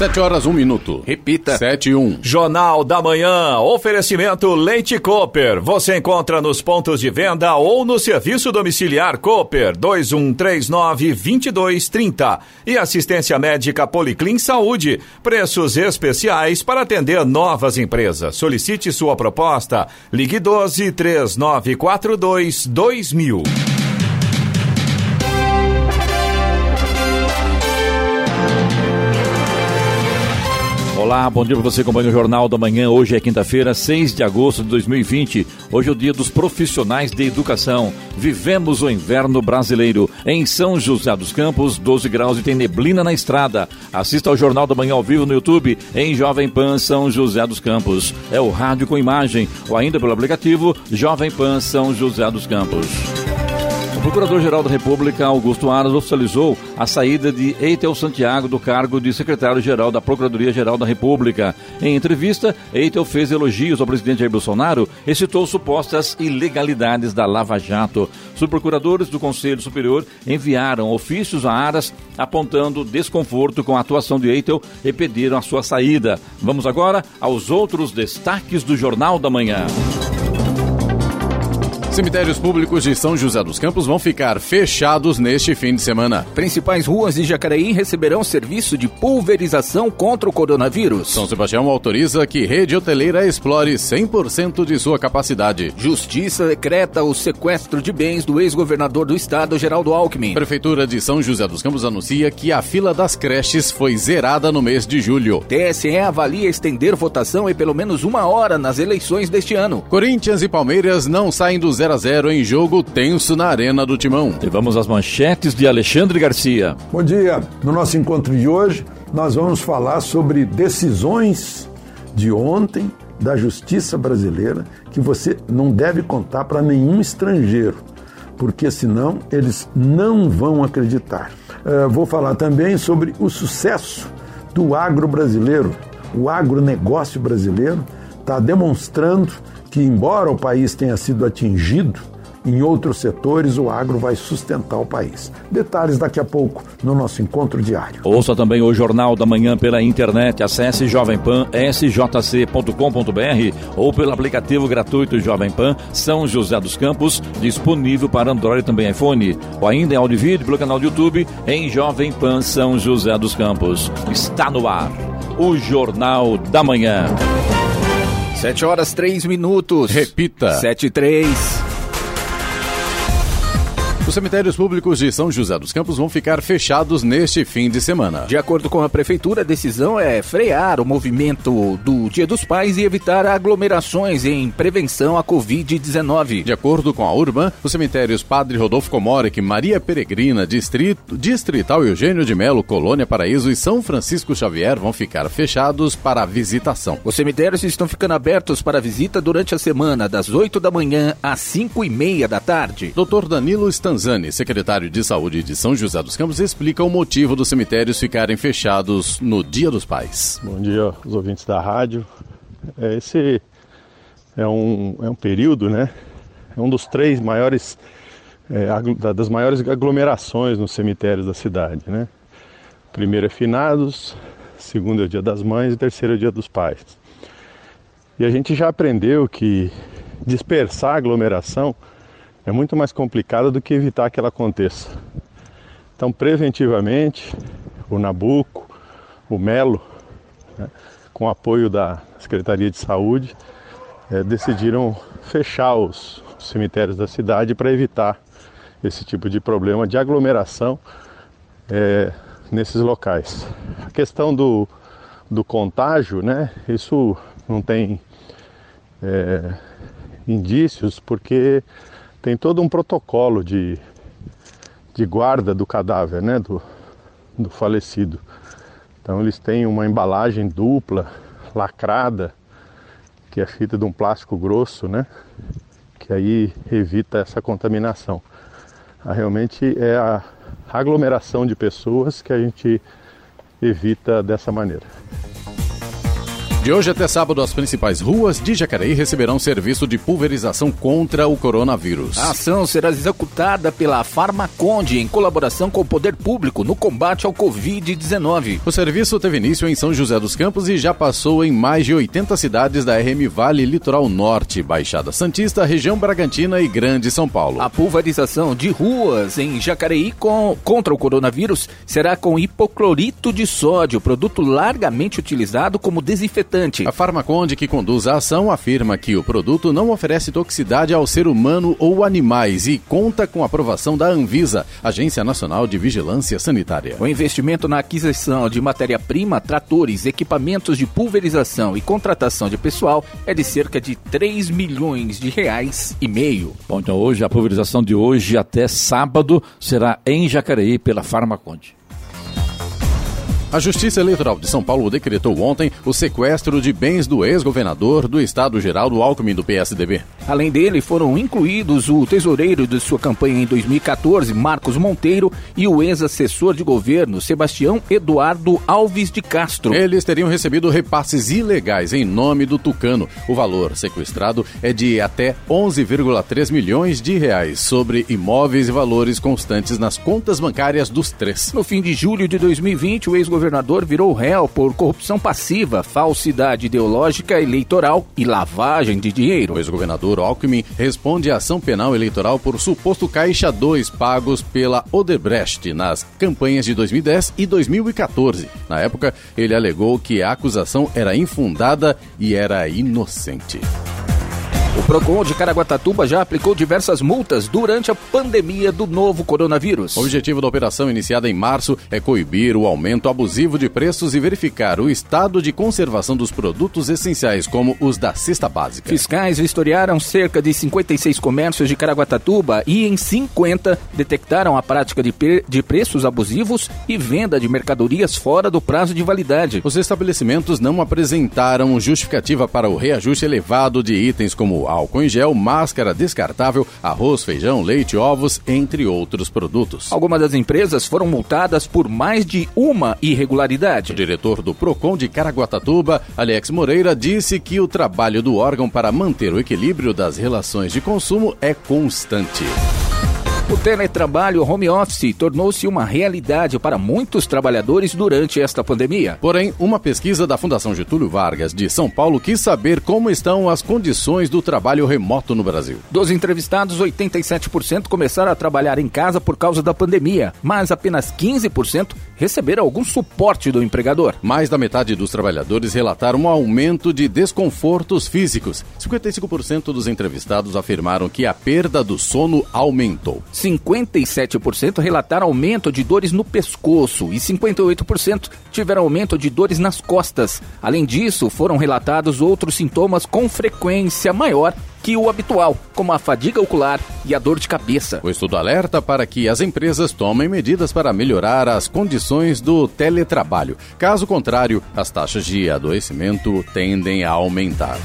Sete horas, um minuto. Repita. Sete um. Jornal da Manhã. Oferecimento Leite Cooper. Você encontra nos pontos de venda ou no serviço domiciliar Cooper 2139-2230. E assistência médica Policlin Saúde. Preços especiais para atender novas empresas. Solicite sua proposta. Ligue 12 3942 2000. Olá, bom dia para você acompanha o Jornal da Manhã. Hoje é quinta-feira, 6 de agosto de 2020. Hoje é o dia dos profissionais de educação. Vivemos o inverno brasileiro. Em São José dos Campos, 12 graus e tem neblina na estrada. Assista ao Jornal da Manhã ao vivo no YouTube em Jovem Pan São José dos Campos. É o rádio com imagem ou ainda pelo aplicativo Jovem Pan São José dos Campos. O Procurador-Geral da República, Augusto Aras, oficializou a saída de Eitel Santiago do cargo de secretário-geral da Procuradoria-Geral da República. Em entrevista, Eitel fez elogios ao presidente Jair Bolsonaro e citou supostas ilegalidades da Lava Jato. Subprocuradores do Conselho Superior enviaram ofícios a Aras apontando desconforto com a atuação de Eitel e pediram a sua saída. Vamos agora aos outros destaques do Jornal da Manhã. Cemitérios públicos de São José dos Campos vão ficar fechados neste fim de semana. Principais ruas de Jacareí receberão serviço de pulverização contra o coronavírus. São Sebastião autoriza que rede hoteleira explore 100% de sua capacidade. Justiça decreta o sequestro de bens do ex-governador do estado, Geraldo Alckmin. Prefeitura de São José dos Campos anuncia que a fila das creches foi zerada no mês de julho. TSE avalia estender votação em pelo menos uma hora nas eleições deste ano. Corinthians e Palmeiras não saem do 0 a 0 em jogo tenso na Arena do Timão. E vamos às manchetes de Alexandre Garcia. Bom dia. No nosso encontro de hoje, nós vamos falar sobre decisões de ontem da justiça brasileira que você não deve contar para nenhum estrangeiro, porque senão eles não vão acreditar. Uh, vou falar também sobre o sucesso do agro brasileiro. O agronegócio brasileiro está demonstrando que, embora o país tenha sido atingido, em outros setores o agro vai sustentar o país. Detalhes daqui a pouco no nosso encontro diário. Ouça também o Jornal da Manhã pela internet. Acesse jovempan.sjc.com.br ou pelo aplicativo gratuito Jovem Pan São José dos Campos, disponível para Android e também iPhone. Ou ainda em áudio vídeo pelo canal do YouTube em Jovem Pan São José dos Campos. Está no ar o Jornal da Manhã. Sete horas, três minutos. Repita. Sete e três. Os cemitérios públicos de São José dos Campos vão ficar fechados neste fim de semana. De acordo com a prefeitura, a decisão é frear o movimento do Dia dos Pais e evitar aglomerações em prevenção à Covid-19. De acordo com a Urban, os cemitérios Padre Rodolfo Comoric, Maria Peregrina, Distrito, Distrital Eugênio de Melo, Colônia Paraíso e São Francisco Xavier vão ficar fechados para a visitação. Os cemitérios estão ficando abertos para visita durante a semana, das 8 da manhã às 5 e meia da tarde. Dr. Danilo Stanzani, secretário de Saúde de São José dos Campos, explica o motivo dos cemitérios ficarem fechados no Dia dos Pais. Bom dia aos ouvintes da rádio. É, esse é um, é um período, né? É um dos três maiores, é, das maiores aglomerações nos cemitérios da cidade, né? Primeiro é finados, segundo é o Dia das Mães e terceiro é o Dia dos Pais. E a gente já aprendeu que dispersar a aglomeração é muito mais complicada do que evitar que ela aconteça. Então, preventivamente, o Nabuco, o Melo, né, com apoio da Secretaria de Saúde, é, decidiram fechar os, os cemitérios da cidade para evitar esse tipo de problema de aglomeração é, nesses locais. A questão do, do contágio, né, isso não tem é, indícios, porque tem todo um protocolo de, de guarda do cadáver, né, do, do falecido. Então eles têm uma embalagem dupla, lacrada, que é feita de um plástico grosso, né, que aí evita essa contaminação. Ah, realmente é a aglomeração de pessoas que a gente evita dessa maneira. De hoje até sábado, as principais ruas de Jacareí receberão serviço de pulverização contra o coronavírus. A ação será executada pela Farmaconde em colaboração com o poder público no combate ao Covid-19. O serviço teve início em São José dos Campos e já passou em mais de 80 cidades da RM Vale Litoral Norte, Baixada Santista, região Bragantina e Grande São Paulo. A pulverização de ruas em Jacareí com, contra o coronavírus será com hipoclorito de sódio, produto largamente utilizado como desinfetante a Farmaconde, que conduz a ação, afirma que o produto não oferece toxicidade ao ser humano ou animais e conta com aprovação da Anvisa, Agência Nacional de Vigilância Sanitária. O investimento na aquisição de matéria-prima, tratores, equipamentos de pulverização e contratação de pessoal é de cerca de 3 milhões de reais e meio. Bom, então hoje a pulverização de hoje até sábado será em Jacareí pela Farmaconde. A Justiça Eleitoral de São Paulo decretou ontem o sequestro de bens do ex-governador do estado Geraldo Alckmin do PSDB. Além dele, foram incluídos o tesoureiro de sua campanha em 2014, Marcos Monteiro, e o ex-assessor de governo, Sebastião Eduardo Alves de Castro. Eles teriam recebido repasses ilegais em nome do Tucano. O valor sequestrado é de até 11,3 milhões de reais sobre imóveis e valores constantes nas contas bancárias dos três. No fim de julho de 2020, o ex-governador governador virou réu por corrupção passiva, falsidade ideológica eleitoral e lavagem de dinheiro. O ex-governador Alckmin responde à ação penal eleitoral por suposto caixa 2 pagos pela Odebrecht nas campanhas de 2010 e 2014. Na época, ele alegou que a acusação era infundada e era inocente. O Procon de Caraguatatuba já aplicou diversas multas durante a pandemia do novo coronavírus. O objetivo da operação iniciada em março é coibir o aumento abusivo de preços e verificar o estado de conservação dos produtos essenciais, como os da cesta básica. Fiscais vistoriaram cerca de 56 comércios de Caraguatatuba e em 50 detectaram a prática de, de preços abusivos e venda de mercadorias fora do prazo de validade. Os estabelecimentos não apresentaram justificativa para o reajuste elevado de itens como álcool em gel, máscara descartável, arroz, feijão, leite, ovos, entre outros produtos. Algumas das empresas foram multadas por mais de uma irregularidade. O diretor do Procon de Caraguatatuba, Alex Moreira, disse que o trabalho do órgão para manter o equilíbrio das relações de consumo é constante. O teletrabalho home office tornou-se uma realidade para muitos trabalhadores durante esta pandemia. Porém, uma pesquisa da Fundação Getúlio Vargas de São Paulo quis saber como estão as condições do trabalho remoto no Brasil. Dos entrevistados, 87% começaram a trabalhar em casa por causa da pandemia, mas apenas 15% receberam algum suporte do empregador. Mais da metade dos trabalhadores relataram um aumento de desconfortos físicos. 55% dos entrevistados afirmaram que a perda do sono aumentou. 57% relataram aumento de dores no pescoço e 58% tiveram aumento de dores nas costas. Além disso, foram relatados outros sintomas com frequência maior que o habitual, como a fadiga ocular e a dor de cabeça. O estudo alerta para que as empresas tomem medidas para melhorar as condições do teletrabalho. Caso contrário, as taxas de adoecimento tendem a aumentar.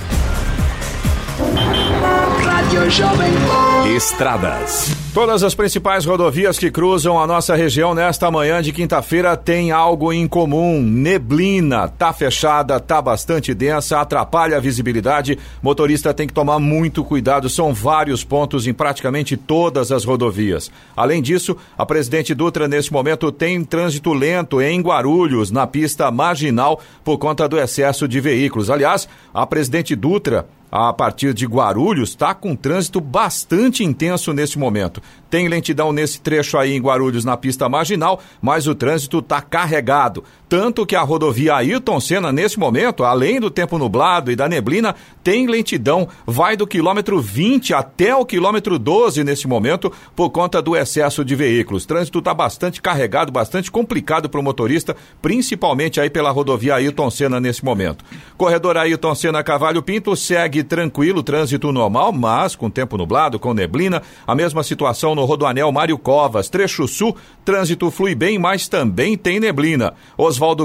Estradas. Todas as principais rodovias que cruzam a nossa região nesta manhã de quinta-feira têm algo em comum: neblina. Tá fechada, tá bastante densa, atrapalha a visibilidade. Motorista tem que tomar muito cuidado. São vários pontos em praticamente todas as rodovias. Além disso, a presidente Dutra nesse momento tem trânsito lento em Guarulhos, na pista marginal, por conta do excesso de veículos. Aliás, a presidente Dutra a partir de Guarulhos está com trânsito bastante intenso nesse momento. Tem lentidão nesse trecho aí em Guarulhos na pista marginal, mas o trânsito está carregado. Tanto que a rodovia Ayrton Senna, nesse momento, além do tempo nublado e da neblina, tem lentidão, vai do quilômetro 20 até o quilômetro 12 nesse momento, por conta do excesso de veículos. O trânsito está bastante carregado, bastante complicado para o motorista, principalmente aí pela rodovia Ayrton Senna nesse momento. Corredor Ayrton Senna Cavalho Pinto segue tranquilo, trânsito normal, mas com tempo nublado, com neblina. A mesma situação no Rodoanel Mário Covas, trecho sul, trânsito flui bem, mas também tem neblina.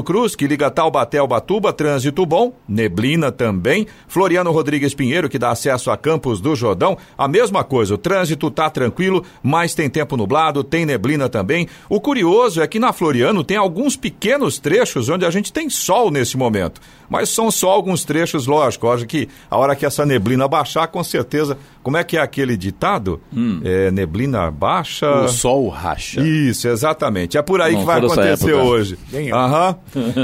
Cruz, que liga Taubaté ao Batuba, trânsito bom, neblina também. Floriano Rodrigues Pinheiro, que dá acesso a Campos do Jordão, a mesma coisa, o trânsito tá tranquilo, mas tem tempo nublado, tem neblina também. O curioso é que na Floriano tem alguns pequenos trechos onde a gente tem sol nesse momento. Mas são só alguns trechos, lógico. Acho que a hora que essa neblina baixar, com certeza. Como é que é aquele ditado? Hum. É, neblina baixa. O sol racha. Isso, exatamente. É por aí Não que vai acontecer época. hoje. Aham.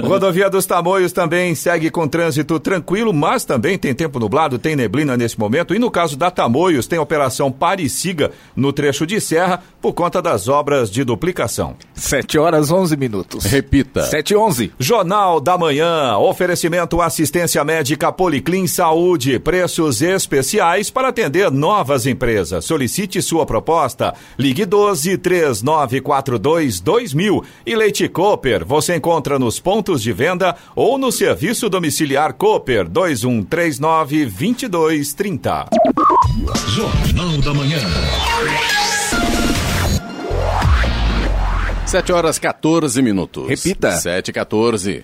Rodovia dos Tamoios também segue com trânsito tranquilo, mas também tem tempo nublado, tem neblina nesse momento. E no caso da Tamoios, tem operação Parisiga no trecho de serra por conta das obras de duplicação. 7 horas 11 minutos. Repita. 7 e 11. Jornal da Manhã, oferecimento assistência médica Policlin Saúde, preços especiais para atender novas empresas. Solicite sua proposta. Ligue 12 3942 2000 e Leite Cooper. Você encontra nos pontos de venda ou no serviço domiciliar Cooper 2139 2230. Jornal da Manhã. 7 horas 14 minutos. Repita. 7 e 14.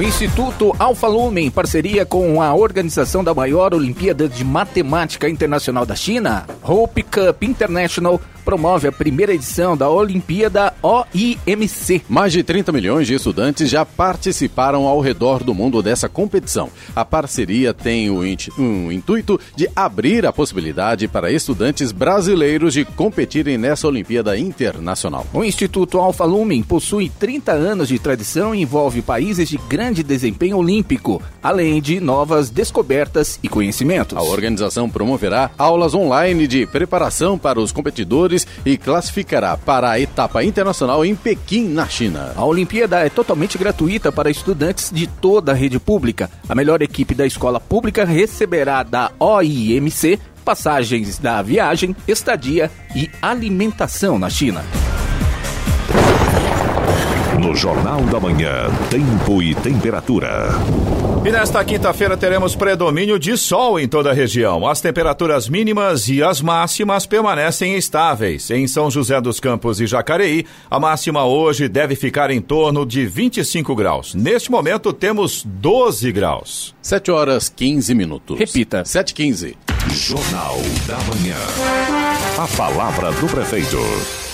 O Instituto Alfa Lumen, em parceria com a organização da maior Olimpíada de Matemática Internacional da China, Hope Cup International, promove a primeira edição da Olimpíada OIMC. Mais de 30 milhões de estudantes já participaram ao redor do mundo dessa competição. A parceria tem o um intuito de abrir a possibilidade para estudantes brasileiros de competirem nessa Olimpíada Internacional. O Instituto Alfa Lumen possui 30 anos de tradição e envolve países de grande desempenho olímpico, além de novas descobertas e conhecimentos. A organização promoverá aulas online de preparação para os competidores e classificará para a etapa internacional em Pequim, na China. A Olimpíada é totalmente gratuita para estudantes de toda a rede pública. A melhor equipe da escola pública receberá da OIMC passagens da viagem, estadia e alimentação na China. No Jornal da Manhã, tempo e temperatura. E nesta quinta-feira teremos predomínio de sol em toda a região. As temperaturas mínimas e as máximas permanecem estáveis. Em São José dos Campos e Jacareí, a máxima hoje deve ficar em torno de 25 graus. Neste momento temos 12 graus. 7 horas 15 minutos. Repita. 7 15. Jornal da Manhã. A palavra do prefeito.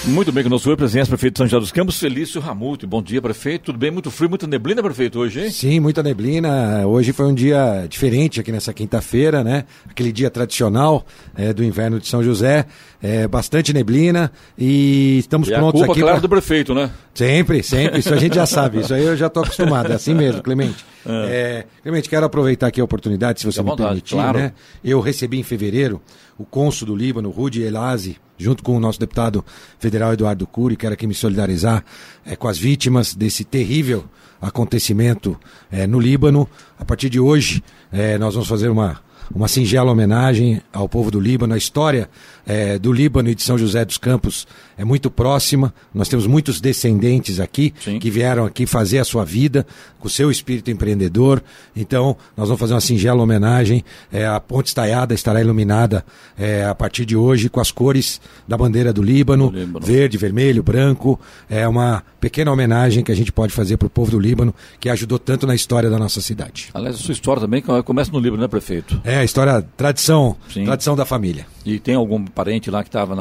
Muito bem, conosco foi presença, prefeito de São José dos Campos, Felício Ramuto. Bom dia, prefeito. Tudo bem? Muito frio, muita neblina, prefeito, hoje, hein? Sim, muita neblina. Hoje foi um dia diferente aqui nessa quinta-feira, né? Aquele dia tradicional é, do inverno de São José. É, bastante neblina e estamos E a prontos culpa, aqui. claro, pra- do prefeito, né? Sempre, sempre. Isso a gente já sabe. Isso aí eu já estou acostumado. É assim mesmo, Clemente. É, Clemente, quero aproveitar aqui a oportunidade, se você à me vontade, permitir. claro. Né? Eu recebi em fevereiro o cônsul do Líbano, Rudi Elazi, junto com o nosso deputado federal Eduardo Cury. Quero aqui me solidarizar é, com as vítimas desse terrível acontecimento é, no Líbano. A partir de hoje, é, nós vamos fazer uma uma singela homenagem ao povo do Líbano. A história eh, do Líbano e de São José dos Campos é muito próxima. Nós temos muitos descendentes aqui Sim. que vieram aqui fazer a sua vida com o seu espírito empreendedor. Então, nós vamos fazer uma singela homenagem. Eh, a Ponte Estaiada estará iluminada eh, a partir de hoje com as cores da bandeira do Líbano, Do Líbano. verde, vermelho, branco. É uma pequena homenagem que a gente pode fazer para o povo do Líbano, que ajudou tanto na história da nossa cidade. Aliás, a sua história também começa no Líbano, né, prefeito? É a história, tradição, Sim. tradição da família. E tem algum parente lá que estava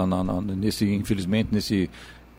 nesse, infelizmente, nesse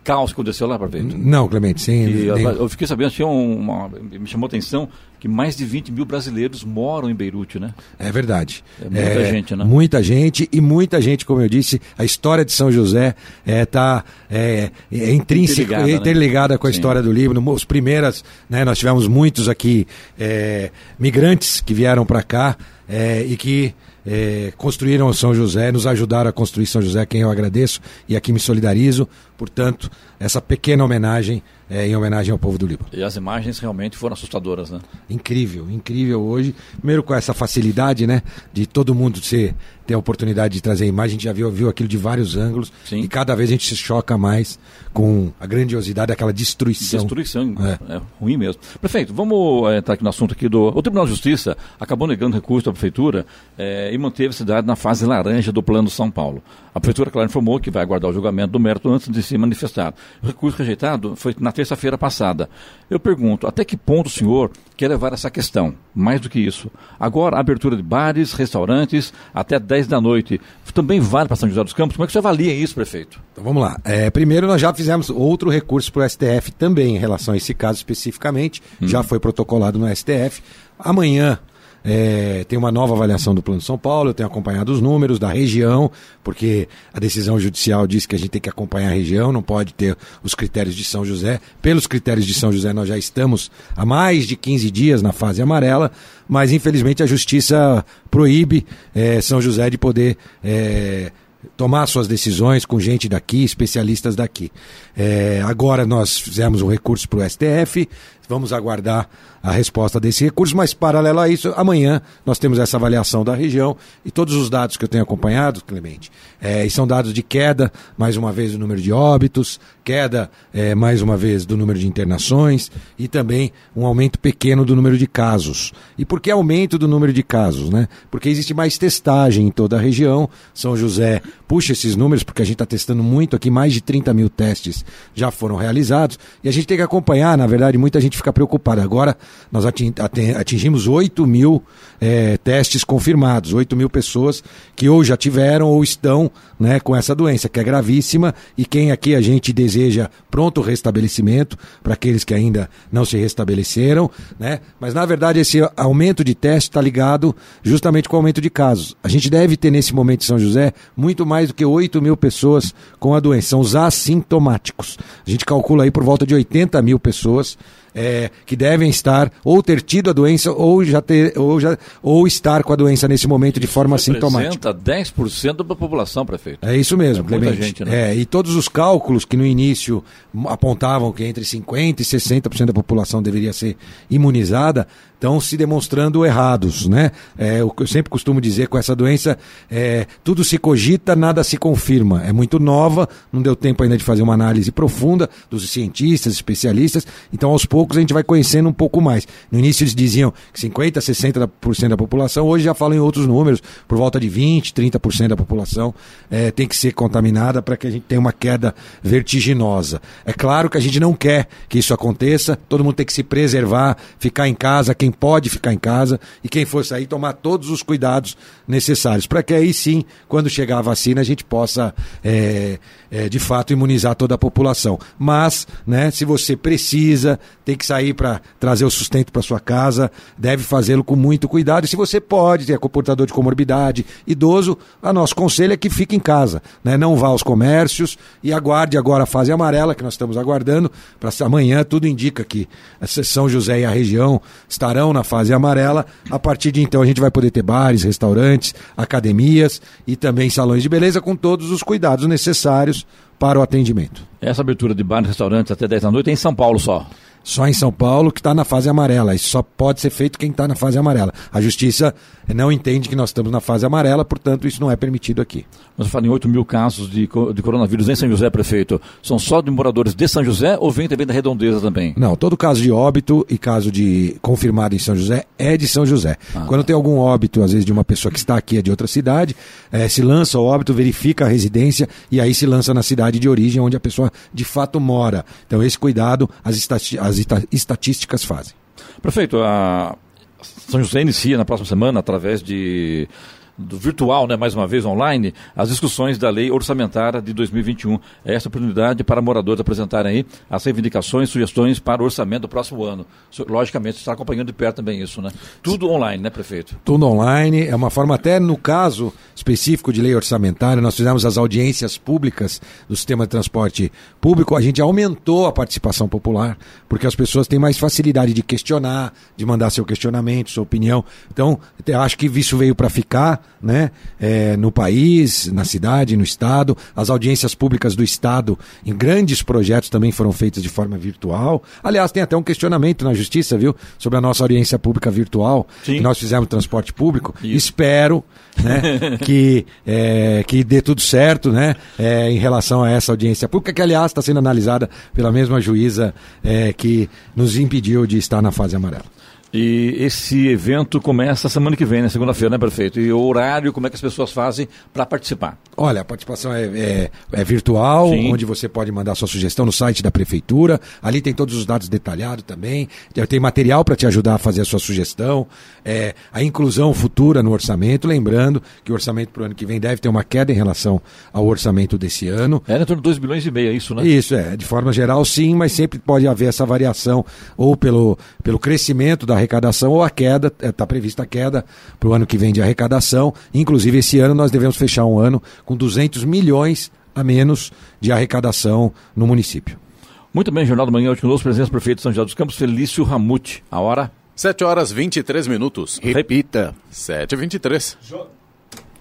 caos que aconteceu lá, prefeito? Não, Clemente, sim. Eu, nem- eu fiquei sabendo, tinha um- uma, me chamou a atenção que mais de 20 mil brasileiros moram em Beirute, né? É verdade. É muita gente, né? Muita gente e muita gente, como eu disse, a história de São José está é, é intrínseca, Interligada, né? interligada com a Sim. história do Líbano. Os primeiras, né, nós tivemos muitos aqui é, migrantes que vieram para cá é, e que é, construíram São José, nos ajudaram a construir São José, quem eu agradeço e aqui me solidarizo. Portanto, essa pequena homenagem é em homenagem ao povo do Líbano. E as imagens realmente foram assustadoras, né? Incrível, incrível hoje. Primeiro com essa facilidade, né, de todo mundo ser ter a oportunidade de trazer a imagem, a gente já viu, viu aquilo de vários ângulos Sim. e cada vez a gente se choca mais com a grandiosidade daquela destruição. Destruição, É. é. ruim mesmo. Prefeito, vamos eh, entrar aqui no assunto aqui do. O Tribunal de Justiça acabou negando recurso da Prefeitura eh, e manteve a cidade na fase laranja do Plano São Paulo. A Prefeitura, claro, informou que vai aguardar o julgamento do mérito antes de se manifestar. O recurso rejeitado foi na terça-feira passada. Eu pergunto, até que ponto o senhor quer levar essa questão? Mais do que isso. Agora, a abertura de bares, restaurantes, até 10 da noite. Também vale para São José dos Campos? Como é que você avalia isso, prefeito? Então vamos lá. É, primeiro, nós já fizemos outro recurso para o STF também em relação a esse caso especificamente. Já foi protocolado no STF. Amanhã. É, tem uma nova avaliação do Plano de São Paulo, eu tenho acompanhado os números da região, porque a decisão judicial diz que a gente tem que acompanhar a região, não pode ter os critérios de São José. Pelos critérios de São José, nós já estamos há mais de 15 dias na fase amarela, mas infelizmente a justiça proíbe é, São José de poder. é, tomar suas decisões com gente daqui, especialistas daqui. É, agora nós fizemos um recurso para o STF, vamos aguardar a resposta desse recurso, mas paralelo a isso, amanhã nós temos essa avaliação da região e todos os dados que eu tenho acompanhado, Clemente, é, e são dados de queda, mais uma vez, do número de óbitos, queda, é, mais uma vez, do número de internações e também um aumento pequeno do número de casos. E por que aumento do número de casos? Né? Porque existe mais testagem em toda a região. São José puxa esses números, porque a gente está testando muito aqui, mais de 30 mil testes já foram realizados. E a gente tem que acompanhar, na verdade, muita gente fica preocupada. Agora nós atingimos 8 mil eh, testes confirmados, 8 mil pessoas que ou já tiveram ou estão né, com essa doença, que é gravíssima, e quem aqui a gente deseja pronto restabelecimento para aqueles que ainda não se restabeleceram, né? Mas na verdade esse aumento de teste está ligado justamente com o aumento de casos. A gente deve ter nesse momento em São José muito mais do que 8 mil pessoas com a doença, são os assintomáticos. A gente calcula aí por volta de 80 mil pessoas é, que devem estar ou ter tido a doença ou já ter ou já ou estar com a doença nesse momento de forma assintomática. Representa 10% da população, prefeito. É isso mesmo, É muita Clemente. gente, né? É, e todos os cálculos que no início apontavam que entre 50% e 60% da população deveria ser imunizada estão se demonstrando errados, né? É, o que eu sempre costumo dizer com essa doença é tudo se cogita, nada se confirma. É muito nova, não deu tempo ainda de fazer uma análise profunda dos cientistas, especialistas. Então, aos poucos, a gente vai conhecendo um pouco mais. No início eles diziam que 50%, 60% da população, hoje já falam em outros números, por volta de 20%, 30% da população é, tem que ser contaminada para que a gente tenha uma queda vertiginosa. É claro que a gente não quer que isso aconteça, todo mundo tem que se preservar, ficar em casa, quem pode ficar em casa, e quem for sair, tomar todos os cuidados necessários, para que aí sim, quando chegar a vacina, a gente possa, é, é, de fato, imunizar toda a população. Mas, né, se você precisa, tem que sair para trazer o sustento para sua casa, deve fazê-lo com muito cuidado. E se você pode ter comportador de comorbidade, idoso, a nosso conselho é que fique em casa, né? não vá aos comércios e aguarde agora a fase amarela que nós estamos aguardando para amanhã. Tudo indica que a São José e a região estarão na fase amarela. A partir de então a gente vai poder ter bares, restaurantes, academias e também salões de beleza com todos os cuidados necessários para o atendimento. Essa abertura de bares e restaurantes até 10 da noite é em São Paulo só. Só em São Paulo que está na fase amarela. Isso só pode ser feito quem está na fase amarela. A justiça não entende que nós estamos na fase amarela, portanto, isso não é permitido aqui. Mas eu falo em 8 mil casos de, de coronavírus em São José, prefeito. São só de moradores de São José ou vem também da redondeza também? Não, todo caso de óbito e caso de confirmado em São José é de São José. Quando tem algum óbito, às vezes, de uma pessoa que está aqui é de outra cidade, eh, se lança o óbito, verifica a residência e aí se lança na cidade de origem onde a pessoa de fato mora. Então, esse cuidado as, estati- as esta- estatísticas fazem. Prefeito, a São José inicia na próxima semana, através de do virtual, né, mais uma vez online, as discussões da lei orçamentária de 2021. É essa oportunidade para moradores apresentarem aí as reivindicações, sugestões para o orçamento do próximo ano. Logicamente, está acompanhando de perto também isso, né? Tudo online, né, prefeito? Tudo online, é uma forma até no caso específico de lei orçamentária, nós fizemos as audiências públicas do sistema de transporte público, a gente aumentou a participação popular, porque as pessoas têm mais facilidade de questionar, de mandar seu questionamento, sua opinião. Então, acho que isso veio para ficar, né, é, no país, na cidade, no estado. As audiências públicas do estado em grandes projetos também foram feitas de forma virtual. Aliás, tem até um questionamento na justiça, viu, sobre a nossa audiência pública virtual Sim. que nós fizemos transporte público. Isso. Espero, né, que é, que dê tudo certo, né, é, em relação a essa audiência pública que aliás está sendo analisada pela mesma juíza é, que nos impediu de estar na fase amarela. E esse evento começa semana que vem, né? Segunda-feira, né, prefeito? E o horário, como é que as pessoas fazem para participar? Olha, a participação é, é- é virtual, Sim. onde você pode mandar sua sugestão no site da prefeitura. Ali tem todos os dados detalhados também. Tem material para te ajudar a fazer a sua sugestão. É, a inclusão futura no orçamento. Lembrando que o orçamento para o ano que vem deve ter uma queda em relação ao orçamento desse ano. É, em torno de 2 bilhões e meio, é isso, né? Isso, é. De forma geral, sim, mas sempre pode haver essa variação ou pelo, pelo crescimento da arrecadação ou a queda, está prevista a queda para o ano que vem de arrecadação. Inclusive, esse ano nós devemos fechar um ano com 200 milhões a menos de arrecadação no município. Muito bem, Jornal da Manhã, hoje conosco, presença do prefeito de São José dos Campos, Felício Ramute. A hora? 7 horas 23 minutos. Repita. 7 e 23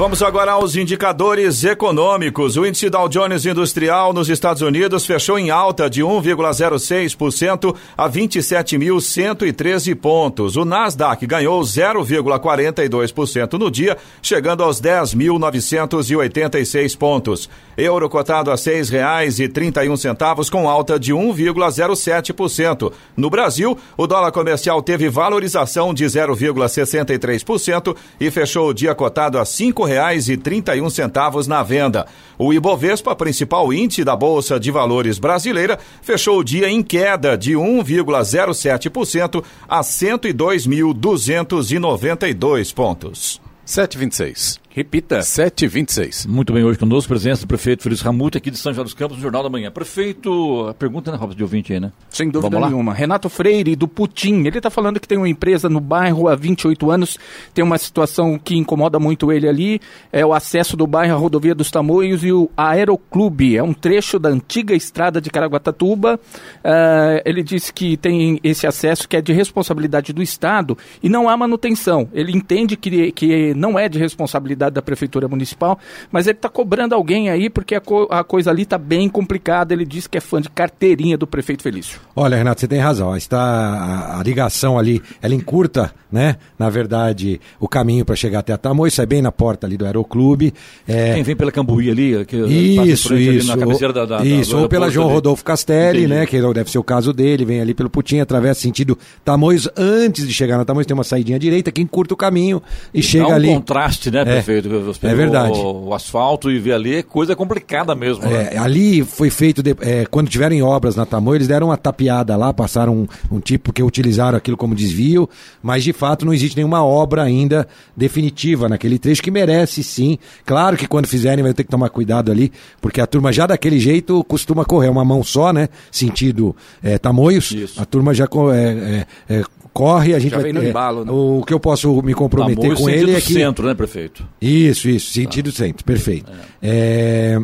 Vamos agora aos indicadores econômicos. O índice Dow Jones Industrial nos Estados Unidos fechou em alta de 1,06% a 27.113 pontos. O Nasdaq ganhou 0,42% no dia, chegando aos 10.986 pontos. Euro cotado a R$ 6,31 com alta de 1,07%. No Brasil, o dólar comercial teve valorização de 0,63% e fechou o dia cotado a R$ 5,31 na venda. O Ibovespa, principal índice da Bolsa de Valores brasileira, fechou o dia em queda de 1,07% a 102.292 pontos. 7 e 26 Repita. 7 e 26 Muito bem, hoje conosco, presença do prefeito Felício Ramute, aqui de São José dos Campos, no Jornal da Manhã. Prefeito, a pergunta, né, Robson, de ouvinte aí, né? Sem dúvida nenhuma. Renato Freire, do Putim, ele está falando que tem uma empresa no bairro há 28 anos, tem uma situação que incomoda muito ele ali, é o acesso do bairro à rodovia dos Tamoios e o Aeroclube, é um trecho da antiga estrada de Caraguatatuba. Ah, ele disse que tem esse acesso que é de responsabilidade do Estado e não há manutenção. Ele entende que, que não é de responsabilidade da Prefeitura Municipal, mas ele está cobrando alguém aí porque a, co- a coisa ali está bem complicada. Ele disse que é fã de carteirinha do prefeito Felício. Olha, Renato, você tem razão. Está a, a ligação ali, ela encurta, né? Na verdade, o caminho para chegar até a Tamoios, sai bem na porta ali do Aeroclube. É, Quem vem pela Cambuí ali, que Isso, ali isso. na cabeceira da, da, da- isso, do ou pela João ali. Rodolfo Castelli, Entendi. né? Que deve ser o caso dele, vem ali pelo Putim, atravessa sentido Tamoios. Antes de chegar na Tamoios, tem uma saidinha direita que encurta o caminho e chega Dá um ali. contraste, né, prefeito? Você é verdade. O, o asfalto e vê ali, é coisa complicada mesmo, né? É, ali foi feito, de- é, quando tiverem obras na Tamoio, eles deram uma tapeada lá, passaram um, um tipo que utilizaram aquilo como desvio, mas de fato não existe nenhuma obra ainda definitiva naquele trecho que merece sim. Claro que quando fizerem vai ter que tomar cuidado ali, porque a turma já daquele jeito costuma correr uma mão só, né? Sentido é, Tamoios. Isso. A turma já é, é, é, corre, a gente Já vai vem no é, embalo, né? O que eu posso me comprometer Tamoios, com sentido ele é que centro, né, prefeito? isso, isso, sentido centro, perfeito. É,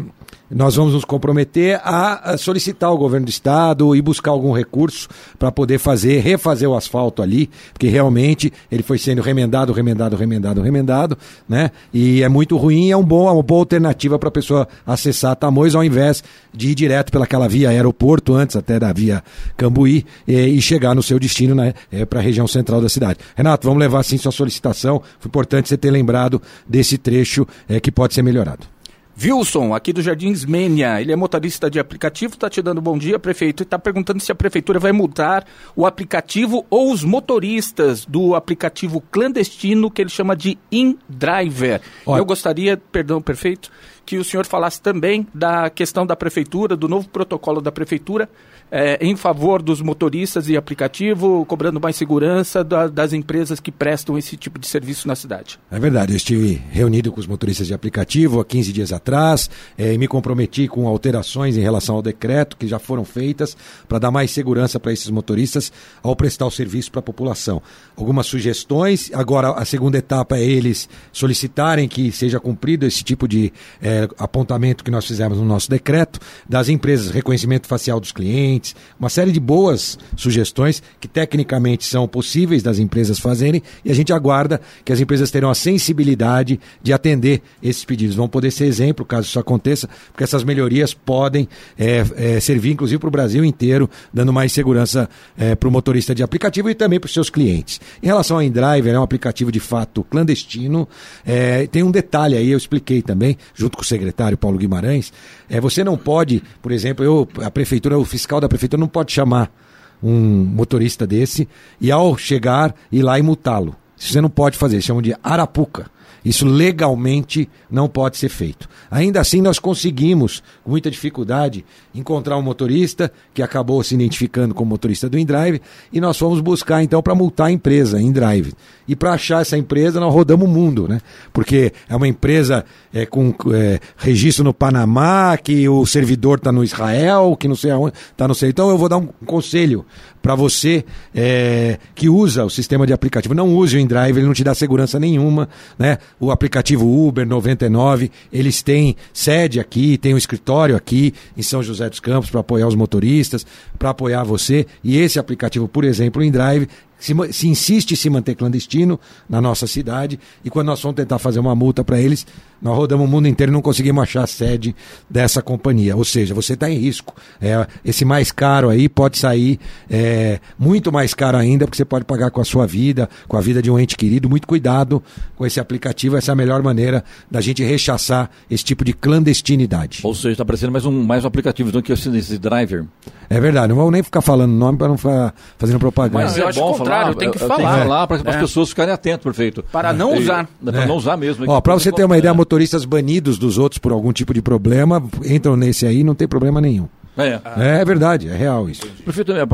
nós vamos nos comprometer a, solicitar ao governo do estado e buscar algum recurso para poder fazer, refazer o asfalto ali, porque realmente ele foi sendo remendado, remendado, remendado, remendado, né? E é muito ruim, é um bom, é uma boa alternativa para a pessoa acessar Tamoios ao invés de ir direto pelaquela via aeroporto, antes até da via Cambuí, e, e chegar no seu destino né, para a região central da cidade. Renato, vamos levar sim sua solicitação. Foi importante você ter lembrado desse trecho é, que pode ser melhorado. Wilson, aqui do Jardins Mênia, ele é motorista de aplicativo, está te dando bom dia, prefeito, e está perguntando se a prefeitura vai multar o aplicativo ou os motoristas do aplicativo clandestino que ele chama de InDriver. Olha- Eu gostaria, perdão, prefeito, que o senhor falasse também da questão da prefeitura, do novo protocolo da prefeitura, é, em favor dos motoristas e aplicativo, cobrando mais segurança da, das empresas que prestam esse tipo de serviço na cidade. É verdade, eu estive reunido com os motoristas de aplicativo há 15 dias atrás é, e me comprometi com alterações em relação ao decreto que já foram feitas para dar mais segurança para esses motoristas ao prestar o serviço para a população. Algumas sugestões, agora a segunda etapa é eles solicitarem que seja cumprido esse tipo de é, apontamento que nós fizemos no nosso decreto, das empresas, reconhecimento facial dos clientes, uma série de boas sugestões que tecnicamente são possíveis das empresas fazerem e a gente aguarda que as empresas terão a sensibilidade de atender esses pedidos. Vão poder ser exemplo caso isso aconteça, porque essas melhorias podem é, é, servir inclusive para o Brasil inteiro, dando mais segurança é, para o motorista de aplicativo e também para os seus clientes. Em relação ao InDriver, é um aplicativo de fato clandestino. É, tem um detalhe aí, eu expliquei também, junto com o secretário Paulo Guimarães. É, você não pode, por exemplo, eu, a prefeitura, o fiscal da prefeitura não pode chamar um motorista desse e ao chegar ir lá e multá-lo. Isso você não pode fazer, chamam de arapuca. Isso legalmente não pode ser feito. Ainda assim, nós conseguimos, com muita dificuldade, encontrar um motorista que acabou se identificando como motorista do InDrive e nós fomos buscar então para multar a empresa InDrive. E para achar essa empresa, nós rodamos o mundo, né? Porque é uma empresa é, com é, registro no Panamá, que o servidor está no Israel, que não sei aonde, está no sei. Então eu vou dar um conselho para você é, que usa o sistema de aplicativo. Não use o InDrive, ele não te dá segurança nenhuma, né? O aplicativo Uber 99, eles têm sede aqui, tem um escritório aqui em São José dos Campos para apoiar os motoristas, para apoiar você. E esse aplicativo, por exemplo, o InDrive, se, se, insiste em se manter clandestino na nossa cidade e quando nós vamos tentar fazer uma multa para eles, nós rodamos o mundo inteiro e não conseguimos achar a sede dessa companhia. Ou seja, você está em risco. É, esse mais caro aí pode sair é, muito mais caro ainda, porque você pode pagar com a sua vida, com a vida de um ente querido. Muito cuidado com esse aplicativo, essa é a melhor maneira da gente rechaçar esse tipo de clandestinidade. Ou seja, está parecendo mais um, mais um aplicativo do que esse driver. É verdade, não vou nem ficar falando nome para não ficar fazendo propaganda. Mas é bom falar, tem que falar. Tem que falar para é. as pessoas ficarem atentas, prefeito. Para não usar. Para é. não usar mesmo. Ó, para você ter uma ideia, motoristas banidos dos outros por algum tipo de problema entram nesse aí, não tem problema nenhum. É. é, é verdade, é real isso. Prefeito, é,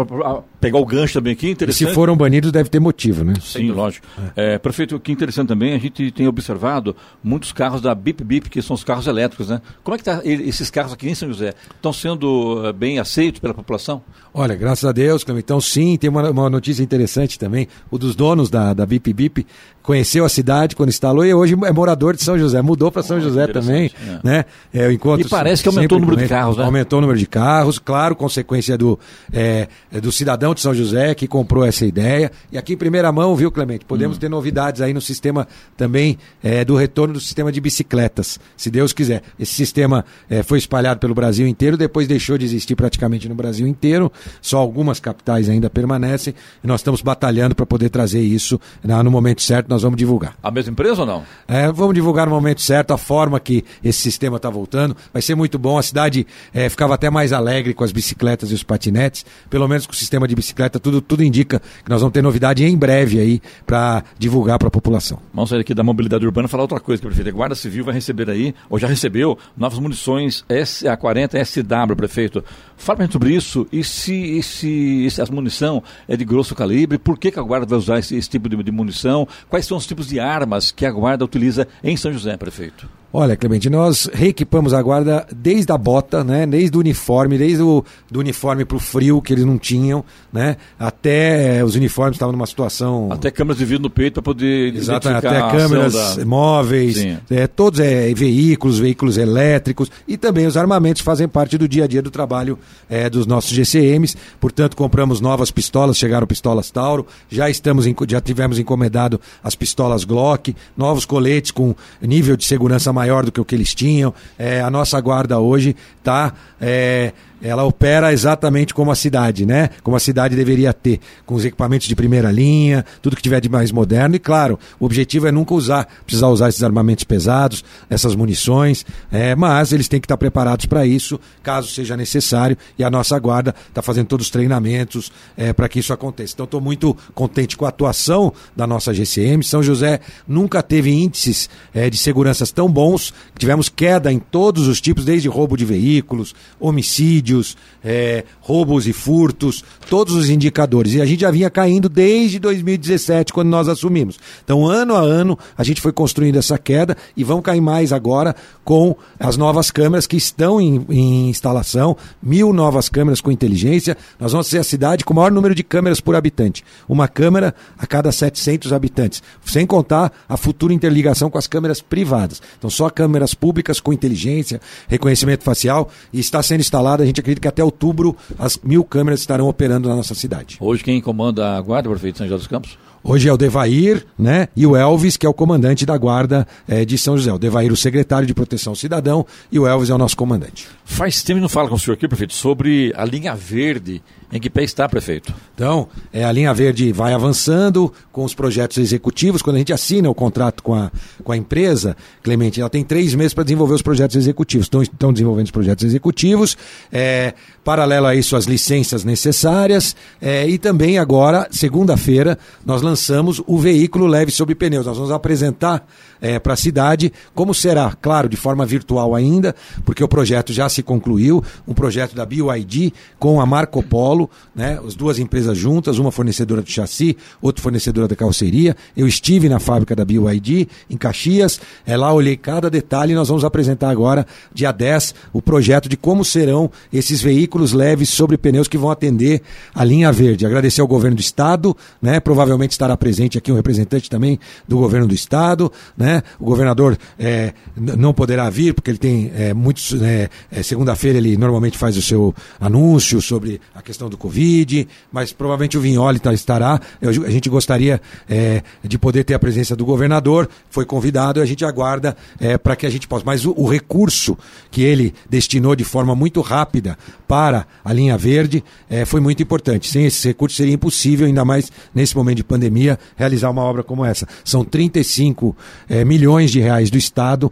pegar o gancho também aqui, interessante. E se foram banidos, deve ter motivo, né? Sim, lógico. É. É, prefeito, que interessante também, a gente tem observado muitos carros da Bip Bip, que são os carros elétricos, né? Como é que tá esses carros aqui em São José? Estão sendo eh, bem aceitos pela população? Olha, graças a Deus, então sim, tem uma, uma notícia interessante também. O dos donos da, da Bip Bip conheceu a cidade quando instalou e hoje é morador de São José, mudou para São oh, José também, é. né? É, eu encontro e parece que aumentou o número de carros, né? Aumentou o número de carros, claro, consequência do, é, do cidadão de São José que comprou essa ideia. E aqui em primeira mão, viu, Clemente? Podemos hum. ter novidades aí no sistema também é, do retorno do sistema de bicicletas, se Deus quiser. Esse sistema é, foi espalhado pelo Brasil inteiro, depois deixou de existir praticamente no Brasil inteiro, só algumas capitais ainda permanecem, e nós estamos batalhando para poder trazer isso né, no momento certo nós vamos divulgar. A mesma empresa ou não? É, vamos divulgar no momento certo a forma que esse sistema está voltando. Vai ser muito bom. A cidade é, ficava até mais alegre com as bicicletas e os patinetes. Pelo menos com o sistema de bicicleta, tudo, tudo indica que nós vamos ter novidade em breve aí para divulgar para a população. Vamos sair aqui da mobilidade urbana falar outra coisa, prefeito. A Guarda Civil vai receber aí, ou já recebeu, novas munições SA40 SW, prefeito. Fala sobre isso e se, e se, se a munição é de grosso calibre, por que, que a Guarda vai usar esse, esse tipo de, de munição? Quais são os tipos de armas que a Guarda utiliza em São José, prefeito? Olha, Clemente, nós reequipamos a guarda desde a bota, né? Desde o uniforme, desde o do uniforme para o frio que eles não tinham, né? Até eh, os uniformes estavam numa situação. Até câmeras de vidro no peito para poder Exato, até câmeras da... móveis, é, todos é, veículos, veículos elétricos e também os armamentos fazem parte do dia a dia do trabalho é, dos nossos GCMs. Portanto, compramos novas pistolas, chegaram pistolas Tauro, já estamos já tivemos encomendado as pistolas Glock, novos coletes com nível de segurança maior maior do que o que eles tinham. É, a nossa guarda hoje está é, ela opera exatamente como a cidade, né? Como a cidade deveria ter, com os equipamentos de primeira linha, tudo que tiver de mais moderno. E claro, o objetivo é nunca usar, precisar usar esses armamentos pesados, essas munições, é, mas eles têm que estar preparados para isso, caso seja necessário. E a nossa guarda está fazendo todos os treinamentos é, para que isso aconteça. Então, estou muito contente com a atuação da nossa GCM. São José nunca teve índices é, de seguranças tão bons. Tivemos queda em todos os tipos, desde roubo de veículos, homicídio homicídios, é, roubos e furtos, todos os indicadores. E a gente já vinha caindo desde 2017, quando nós assumimos. Então, ano a ano, a gente foi construindo essa queda e vão cair mais agora com as novas câmeras que estão em, em instalação, mil novas câmeras com inteligência. Nós vamos ser a cidade com o maior número de câmeras por habitante. Uma câmera a cada 700 habitantes. Sem contar a futura interligação com as câmeras privadas. Então, só câmeras públicas com inteligência, reconhecimento facial e está sendo instalada, a gente acredita que até outubro as mil câmeras estarão operando na nossa cidade. Hoje quem comanda a guarda, prefeito São José dos Campos? Hoje é o Devair, né? E o Elvis, que é o comandante da guarda é, de São José. O Devair, o secretário de Proteção Cidadão, e o Elvis é o nosso comandante. Faz tempo que não fala com o senhor aqui, prefeito, sobre a linha verde. Em que pé está, prefeito? Então, é, a linha verde vai avançando com os projetos executivos. Quando a gente assina o contrato com a, com a empresa, Clemente, ela tem três meses para desenvolver os projetos executivos. Estão, estão desenvolvendo os projetos executivos. É, paralelo a isso, as licenças necessárias. É, e também agora, segunda-feira, nós lançamos o veículo leve sob pneus. Nós vamos apresentar é, para a cidade como será, claro, de forma virtual ainda, porque o projeto já se concluiu, um projeto da BioID com a Marco Polo, né, as duas empresas juntas, uma fornecedora de chassi, outra fornecedora da carroceria. Eu estive na fábrica da BioID, em Caxias, é, lá olhei cada detalhe e nós vamos apresentar agora, dia 10, o projeto de como serão esses veículos leves sobre pneus que vão atender a linha verde. Agradecer ao governo do estado, né, provavelmente estará presente aqui um representante também do governo do estado, né? O governador é, não poderá vir porque ele tem é, muitos, né, é, segunda-feira ele normalmente faz o seu anúncio sobre a questão do Covid, mas provavelmente o Vinholi tá, estará. Eu, a gente gostaria é, de poder ter a presença do governador, foi convidado e a gente aguarda é, para que a gente possa. Mas o, o recurso que ele destinou de forma muito rápida para a linha verde é, foi muito importante. Sem esse recurso seria impossível, ainda mais nesse momento de pandemia realizar uma obra como essa. São 35 é, milhões de reais do Estado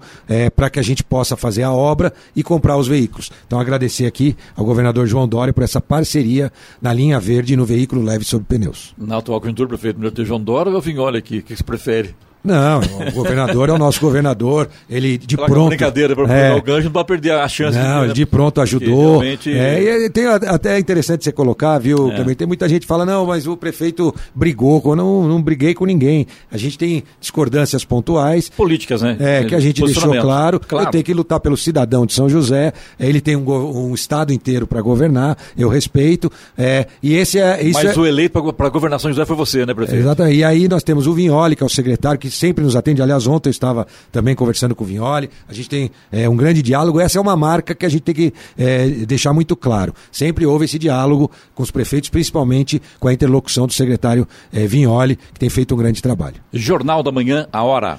para que a gente possa fazer a obra e comprar os veículos. Então, agradecer aqui ao governador João Dória por essa parceria na linha verde e no veículo leve sob pneus. Na atual conjuntura, prefeito, ter João Dória ou o Vinholi aqui? O que você prefere? Não, o governador é o nosso governador. Ele de Aquela pronto. brincadeira para é, o gancho não perder a chance. Não, de, ele de pronto ajudou. Realmente... É, e tem até interessante você colocar, viu? É. Tem muita gente que fala não, mas o prefeito brigou. Eu não, não briguei com ninguém. A gente tem discordâncias pontuais. Políticas, né? É que a gente deixou claro. claro. Eu tenho que lutar pelo cidadão de São José. Ele tem um, um estado inteiro para governar. Eu respeito. É, e esse é. Isso mas é... o eleito para a governação de José foi você, né, prefeito? Exatamente. E aí nós temos o Vinholi, que é o secretário que sempre nos atende Aliás, ontem eu estava também conversando com o Vignoli. A gente tem é, um grande diálogo. Essa é uma marca que a gente tem que é, deixar muito claro. Sempre houve esse diálogo com os prefeitos, principalmente com a interlocução do secretário é, Vignoli, que tem feito um grande trabalho. Jornal da Manhã, a hora.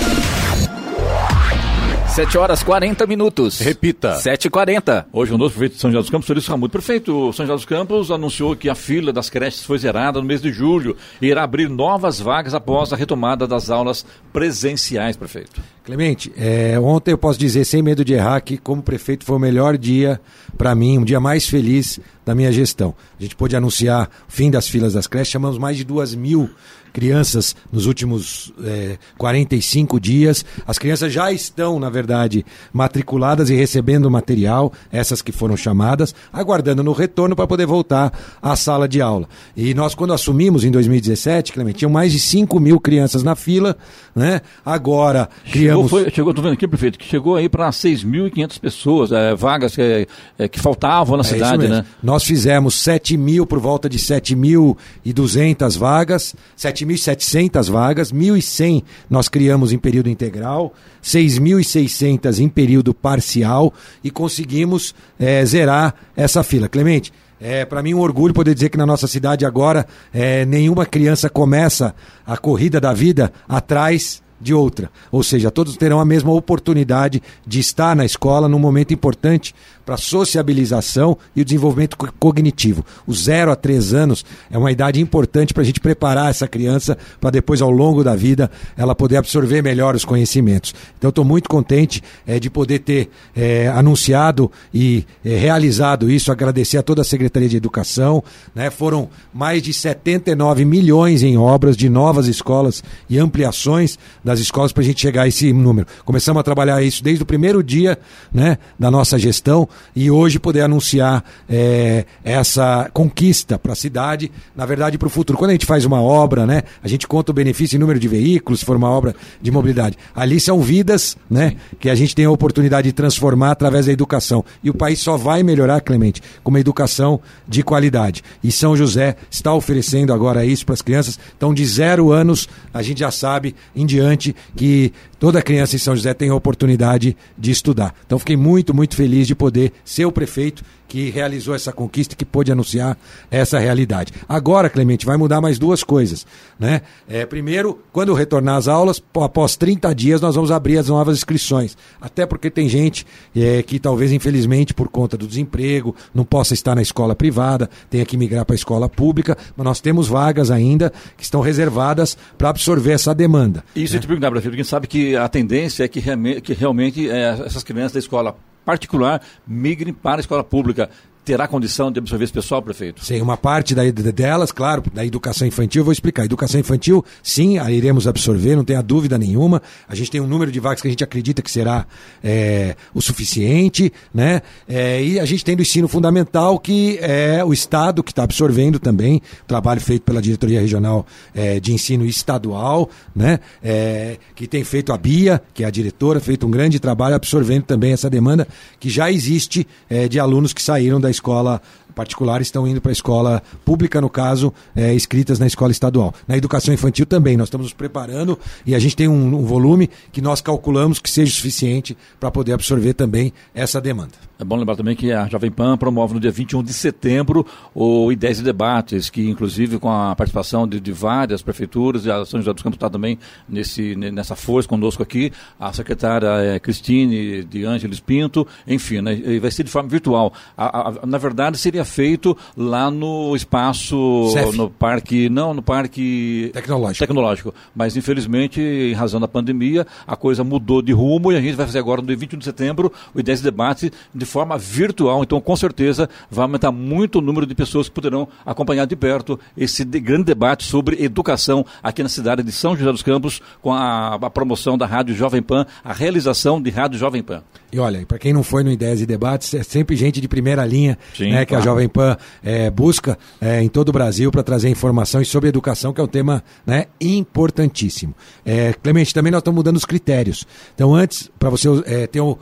7 horas 40 minutos. Repita. 7h40. Hoje o novo prefeito de São José dos Campos, Felício Ramudo. Prefeito, São José dos Campos anunciou que a fila das creches foi zerada no mês de julho e irá abrir novas vagas após a retomada das aulas presenciais, prefeito. Clemente, é, ontem eu posso dizer, sem medo de errar, que como prefeito foi o melhor dia para mim, um dia mais feliz da minha gestão. A gente pôde anunciar o fim das filas das creches, chamamos mais de duas mil crianças nos últimos é, 45 dias. As crianças já estão, na verdade, matriculadas e recebendo material, essas que foram chamadas, aguardando no retorno para poder voltar à sala de aula. E nós, quando assumimos em 2017, Clemente, tinham mais de 5 mil crianças na fila, né? Agora, crianças chegou, foi, chegou, tô vendo aqui, prefeito, que chegou aí para 6.500 pessoas, é, vagas que, é, que faltavam na é cidade, né? Nós fizemos 7 mil, por volta de 7.200 vagas, 7.700 vagas, 1.100 nós criamos em período integral, 6.600 em período parcial e conseguimos é, zerar essa fila. Clemente, é para mim um orgulho poder dizer que na nossa cidade agora é, nenhuma criança começa a corrida da vida atrás de outra. Ou seja, todos terão a mesma oportunidade de estar na escola num momento importante para a sociabilização e o desenvolvimento cognitivo. O zero a três anos é uma idade importante para a gente preparar essa criança para depois, ao longo da vida, ela poder absorver melhor os conhecimentos. Então, estou muito contente é, de poder ter é, anunciado e é, realizado isso, agradecer a toda a Secretaria de Educação. Né? Foram mais de 79 milhões em obras de novas escolas e ampliações das escolas para a gente chegar a esse número. Começamos a trabalhar isso desde o primeiro dia né, da nossa gestão e hoje poder anunciar é, essa conquista para a cidade, na verdade para o futuro. Quando a gente faz uma obra, né, a gente conta o benefício em número de veículos, se for uma obra de mobilidade. Ali são vidas né, que a gente tem a oportunidade de transformar através da educação. E o país só vai melhorar, Clemente, com uma educação de qualidade. E São José está oferecendo agora isso para as crianças. Então, de zero anos, a gente já sabe em diante que toda criança em São José tem a oportunidade de estudar. Então, fiquei muito, muito feliz de poder ser o prefeito que realizou essa conquista, que pôde anunciar essa realidade. Agora, Clemente, vai mudar mais duas coisas. Né? É, primeiro, quando retornar às aulas, após 30 dias, nós vamos abrir as novas inscrições. Até porque tem gente é, que talvez, infelizmente, por conta do desemprego, não possa estar na escola privada, tenha que migrar para a escola pública, mas nós temos vagas ainda que estão reservadas para absorver essa demanda. Isso né? eu te perguntar, prefeito, porque a gente sabe que a tendência é que, que realmente é, essas crianças da escola particular migrem para a escola pública terá condição de absorver esse pessoal, prefeito? Sim, uma parte da, delas, claro, da educação infantil, vou explicar. Educação infantil, sim, a iremos absorver, não tenha dúvida nenhuma. A gente tem um número de vagas que a gente acredita que será é, o suficiente, né? É, e a gente tem do ensino fundamental, que é o Estado que está absorvendo também, trabalho feito pela Diretoria Regional é, de Ensino Estadual, né? É, que tem feito a BIA, que é a diretora, feito um grande trabalho absorvendo também essa demanda que já existe é, de alunos que saíram da escola particular estão indo para a escola pública, no caso, é, escritas na escola estadual. Na educação infantil também, nós estamos nos preparando e a gente tem um, um volume que nós calculamos que seja suficiente para poder absorver também essa demanda. É bom lembrar também que a Jovem Pan promove no dia 21 de setembro o Ideias e Debates, que inclusive com a participação de, de várias prefeituras, e a São José dos Campos está também nesse, nessa força conosco aqui, a secretária é, Cristine de Ângeles Pinto, enfim, né, vai ser de forma virtual. A, a, na verdade, seria feito lá no espaço, Cef. no parque, não, no parque tecnológico. tecnológico. Mas infelizmente, em razão da pandemia, a coisa mudou de rumo e a gente vai fazer agora no dia 21 de setembro o Ideias e Debates de forma virtual. Então, com certeza, vai aumentar muito o número de pessoas que poderão acompanhar de perto esse de grande debate sobre educação aqui na cidade de São José dos Campos, com a, a promoção da Rádio Jovem Pan, a realização de Rádio Jovem Pan. E olha, para quem não foi no Ideias e Debates, é sempre gente de primeira linha Sim, né, que claro. a Jovem Pan é, busca é, em todo o Brasil para trazer informações sobre educação, que é um tema né, importantíssimo. É, Clemente, também nós estamos mudando os critérios. Então, antes, para você é, ter um,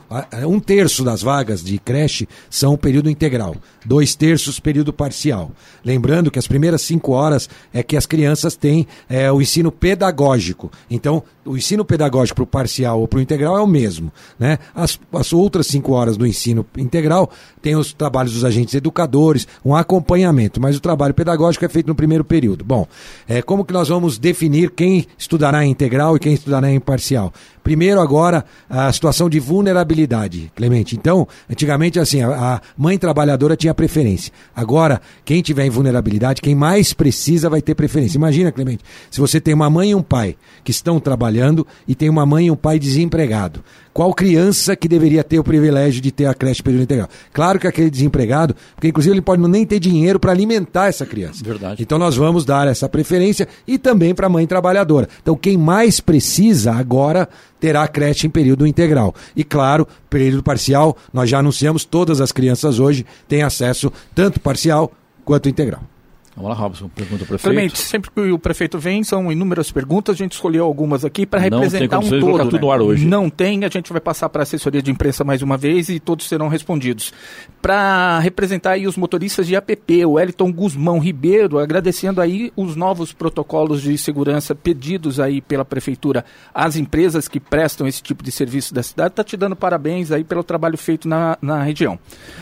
um terço das vagas de creche são período integral, dois terços período parcial. Lembrando que as primeiras cinco horas é que as crianças têm é, o ensino pedagógico. Então, o ensino pedagógico para o parcial ou para o integral é o mesmo. Né? As, as outras cinco horas do ensino integral tem os trabalhos dos agentes educadores, um acompanhamento, mas o trabalho pedagógico é feito no primeiro período. Bom, é, como que nós vamos definir quem estudará em integral e quem estudará em parcial? Primeiro, agora, a situação de vulnerabilidade, Clemente. Então, antigamente, assim, a, mãe trabalhadora tinha preferência. Agora, quem tiver em vulnerabilidade, quem mais precisa vai ter preferência. Imagina, Clemente, se você tem uma mãe e um pai que estão trabalhando e tem uma mãe e um pai desempregado. Qual criança que deveria ter o privilégio de ter a creche período integral? Claro que aquele desempregado, porque inclusive ele pode nem ter dinheiro para alimentar essa criança. Verdade. Então nós vamos dar essa preferência e também para a mãe trabalhadora. Então quem mais precisa agora terá creche em período integral. E claro, período parcial, nós já anunciamos, todas as crianças hoje têm acesso tanto parcial quanto integral. Vamos lá, Robson, pergunta ao prefeito. Clemente, sempre que o prefeito vem, são inúmeras perguntas, a gente escolheu algumas aqui para representar um todo. Colocar tudo né? no ar hoje. Não tem, a gente vai passar para a assessoria de imprensa mais uma vez e todos serão respondidos. Para representar aí os motoristas de APP, o Wellington Guzmão Ribeiro, agradecendo aí os novos protocolos de segurança pedidos aí pela prefeitura às empresas que prestam esse tipo de serviço da cidade, está te dando parabéns aí pelo trabalho feito na, na região.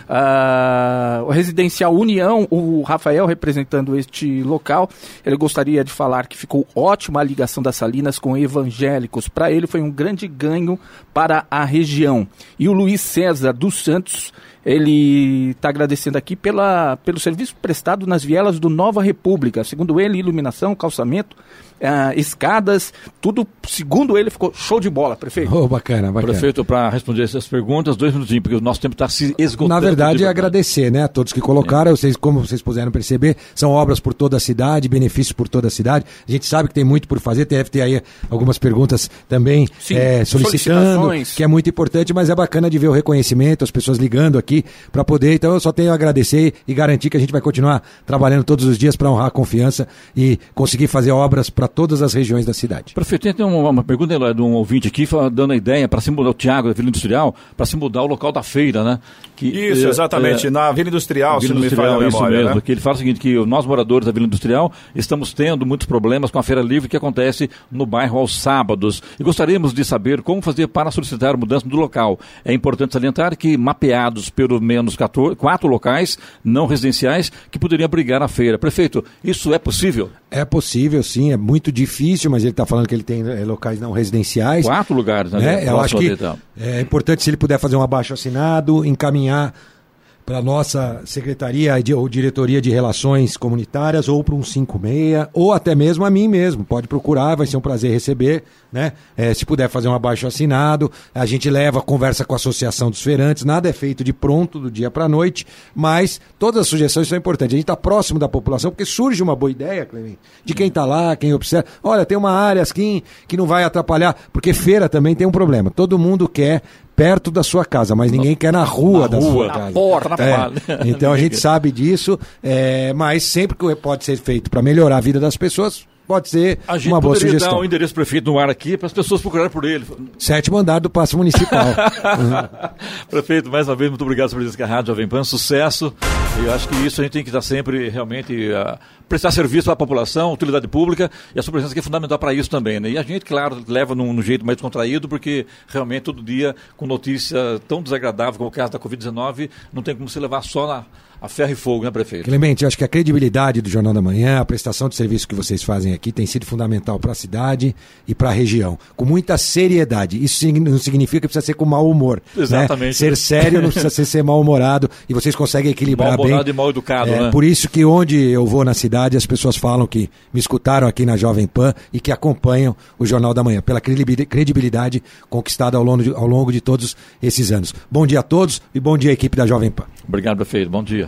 Ah, o Residencial União, o Rafael representando este local, ele gostaria de falar que ficou ótima a ligação das Salinas com evangélicos. Para ele foi um grande ganho para a região. E o Luiz César dos Santos, ele está agradecendo aqui pela, pelo serviço prestado nas vielas do Nova República. Segundo ele, iluminação, calçamento, ah, escadas, tudo, segundo ele, ficou show de bola, prefeito. Oh, bacana, bacana. Prefeito, para responder essas perguntas, dois minutinhos, porque o nosso tempo está se esgotando. Na verdade, de é agradecer, né, a todos que colocaram. Vocês, como vocês puderam perceber, são obras por toda a cidade, benefícios por toda a cidade. A gente sabe que tem muito por fazer, deve ter aí algumas perguntas também Sim, é, solicitando, que é muito importante, mas é bacana de ver o reconhecimento, as pessoas ligando aqui para poder. Então, eu só tenho a agradecer e garantir que a gente vai continuar trabalhando todos os dias para honrar a confiança e conseguir fazer obras para todas as regiões da cidade. Prefeito, tem uma, uma pergunta Eloy, de um ouvinte aqui fala- dando a ideia para se mudar, o Tiago da Vila Industrial, para se mudar o local da feira, né? Que, Isso, é, exatamente. é, Na Vila Industrial, se Vila não me falha a Industrial, isso memória, mesmo, né? que ele fala o seguinte, que nós moradores da Vila Industrial estamos tendo muitos problemas com a feira livre que acontece no bairro aos sábados e gostaríamos de saber como fazer para solicitar mudança do local. É importante salientar que mapeados pelo menos 14, quatro locais não residenciais que poderiam abrigar a feira. Prefeito, isso é possível? É possível, sim, é muito difícil, mas ele está falando que ele tem é, locais não residenciais. Quatro lugares, né? né? Eu acho que tá. é importante se ele puder fazer um abaixo assinado, encaminhar para a nossa secretaria ou diretoria de relações comunitárias ou para um 56 ou até mesmo a mim mesmo. Pode procurar, vai ser um prazer receber, né? É, se puder fazer um abaixo assinado, a gente leva, conversa com a associação dos feirantes. Nada é feito de pronto do dia para a noite, mas todas as sugestões são importantes. A gente está próximo da população porque surge uma boa ideia, Clemente, de quem está lá, quem observa. Olha, tem uma área assim que não vai atrapalhar, porque feira também tem um problema. Todo mundo quer perto da sua casa, mas ninguém quer na rua Na da rua, sua casa. porta, na É. Então a gente sabe disso, é, mas sempre que pode ser feito para melhorar a vida das pessoas, pode ser A gente uma boa sugestão. dar o endereço do prefeito no ar aqui para as pessoas procurarem por ele. Sétimo andar do Paço Municipal. Prefeito, mais uma vez, muito obrigado por presença Rádio Jovem Pan, sucesso. E eu acho que isso a gente tem que estar sempre realmente a prestar serviço a população, utilidade pública, e a sua presença aqui é fundamental para isso também. Né? E a gente, claro, leva num, num jeito mais contraído, porque realmente todo dia, com notícia tão desagradável como o caso da Covid-19, não tem como se levar só na, a ferro e fogo, né, prefeito? Clemente, eu acho que a credibilidade do Jornal da Manhã, a prestação de serviço que vocês fazem aqui tem sido fundamental para a cidade e para a região, com muita seriedade. Isso não significa que precisa ser com mau humor. né? Exatamente. Ser sério não precisa ser, ser mal-humorado e vocês conseguem equilibrar bem. Mal-humorado e mal-educado, É, né? Por isso que onde eu vou na cidade, as pessoas falam que me escutaram aqui na Jovem Pan e que acompanham o Jornal da Manhã, pela credibil- credibilidade conquistada ao longo de, ao longo de todos esses anos. Bom dia a todos e bom dia, equipe da Jovem Pan. Obrigado, prefeito. Bom dia.